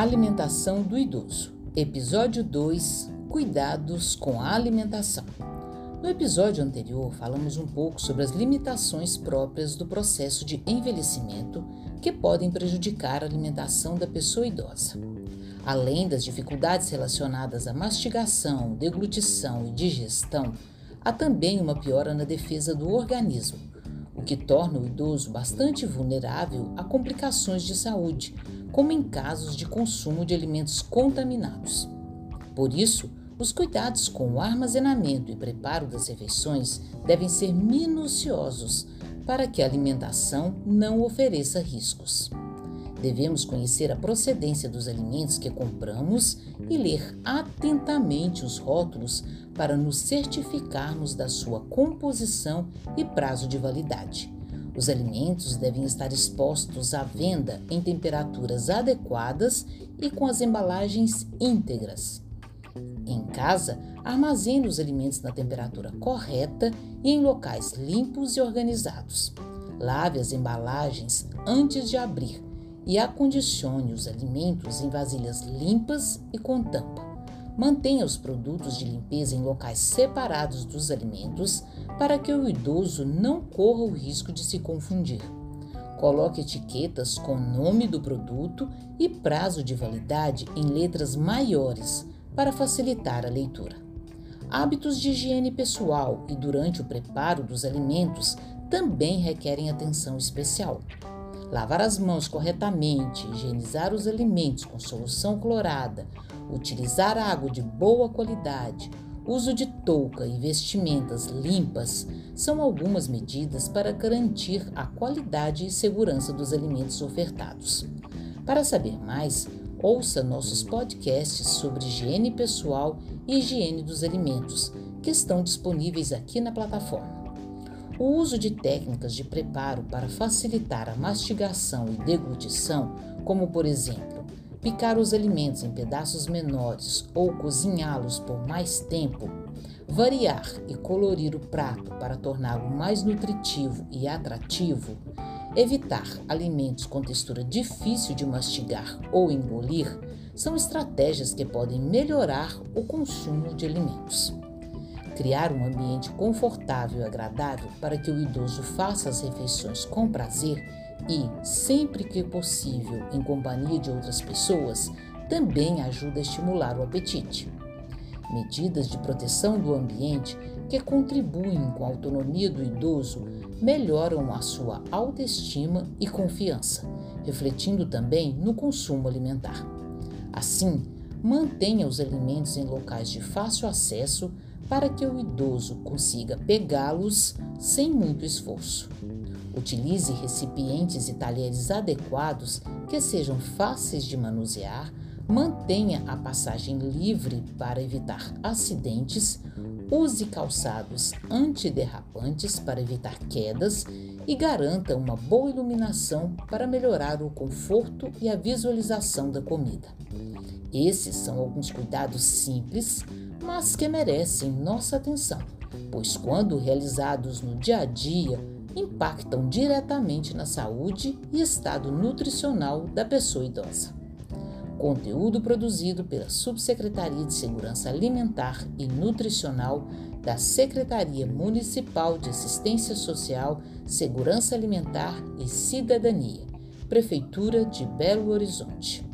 Alimentação do idoso. Episódio 2 Cuidados com a alimentação. No episódio anterior, falamos um pouco sobre as limitações próprias do processo de envelhecimento que podem prejudicar a alimentação da pessoa idosa. Além das dificuldades relacionadas à mastigação, deglutição e digestão, há também uma piora na defesa do organismo, o que torna o idoso bastante vulnerável a complicações de saúde, como em casos de consumo de alimentos contaminados. Por isso, os cuidados com o armazenamento e preparo das refeições devem ser minuciosos para que a alimentação não ofereça riscos. Devemos conhecer a procedência dos alimentos que compramos e ler atentamente os rótulos para nos certificarmos da sua composição e prazo de validade. Os alimentos devem estar expostos à venda em temperaturas adequadas e com as embalagens íntegras. Em casa, armazene os alimentos na temperatura correta e em locais limpos e organizados. Lave as embalagens antes de abrir e acondicione os alimentos em vasilhas limpas e com tampa. Mantenha os produtos de limpeza em locais separados dos alimentos para que o idoso não corra o risco de se confundir. Coloque etiquetas com o nome do produto e prazo de validade em letras maiores para facilitar a leitura. Hábitos de higiene pessoal e durante o preparo dos alimentos também requerem atenção especial. Lavar as mãos corretamente, higienizar os alimentos com solução clorada, utilizar água de boa qualidade, uso de touca e vestimentas limpas são algumas medidas para garantir a qualidade e segurança dos alimentos ofertados. Para saber mais, ouça nossos podcasts sobre higiene pessoal e higiene dos alimentos, que estão disponíveis aqui na plataforma. O uso de técnicas de preparo para facilitar a mastigação e deglutição, como por exemplo picar os alimentos em pedaços menores ou cozinhá-los por mais tempo, variar e colorir o prato para torná-lo mais nutritivo e atrativo, evitar alimentos com textura difícil de mastigar ou engolir, são estratégias que podem melhorar o consumo de alimentos. Criar um ambiente confortável e agradável para que o idoso faça as refeições com prazer e, sempre que possível, em companhia de outras pessoas, também ajuda a estimular o apetite. Medidas de proteção do ambiente que contribuem com a autonomia do idoso melhoram a sua autoestima e confiança, refletindo também no consumo alimentar. Assim, mantenha os alimentos em locais de fácil acesso para que o idoso consiga pegá-los sem muito esforço. Utilize recipientes e talheres adequados que sejam fáceis de manusear, mantenha a passagem livre para evitar acidentes, use calçados antiderrapantes para evitar quedas e garanta uma boa iluminação para melhorar o conforto e a visualização da comida. Esses são alguns cuidados simples, mas que merecem nossa atenção, pois, quando realizados no dia a dia, impactam diretamente na saúde e estado nutricional da pessoa idosa. Conteúdo produzido pela Subsecretaria de Segurança Alimentar e Nutricional da Secretaria Municipal de Assistência Social, Segurança Alimentar e Cidadania, Prefeitura de Belo Horizonte.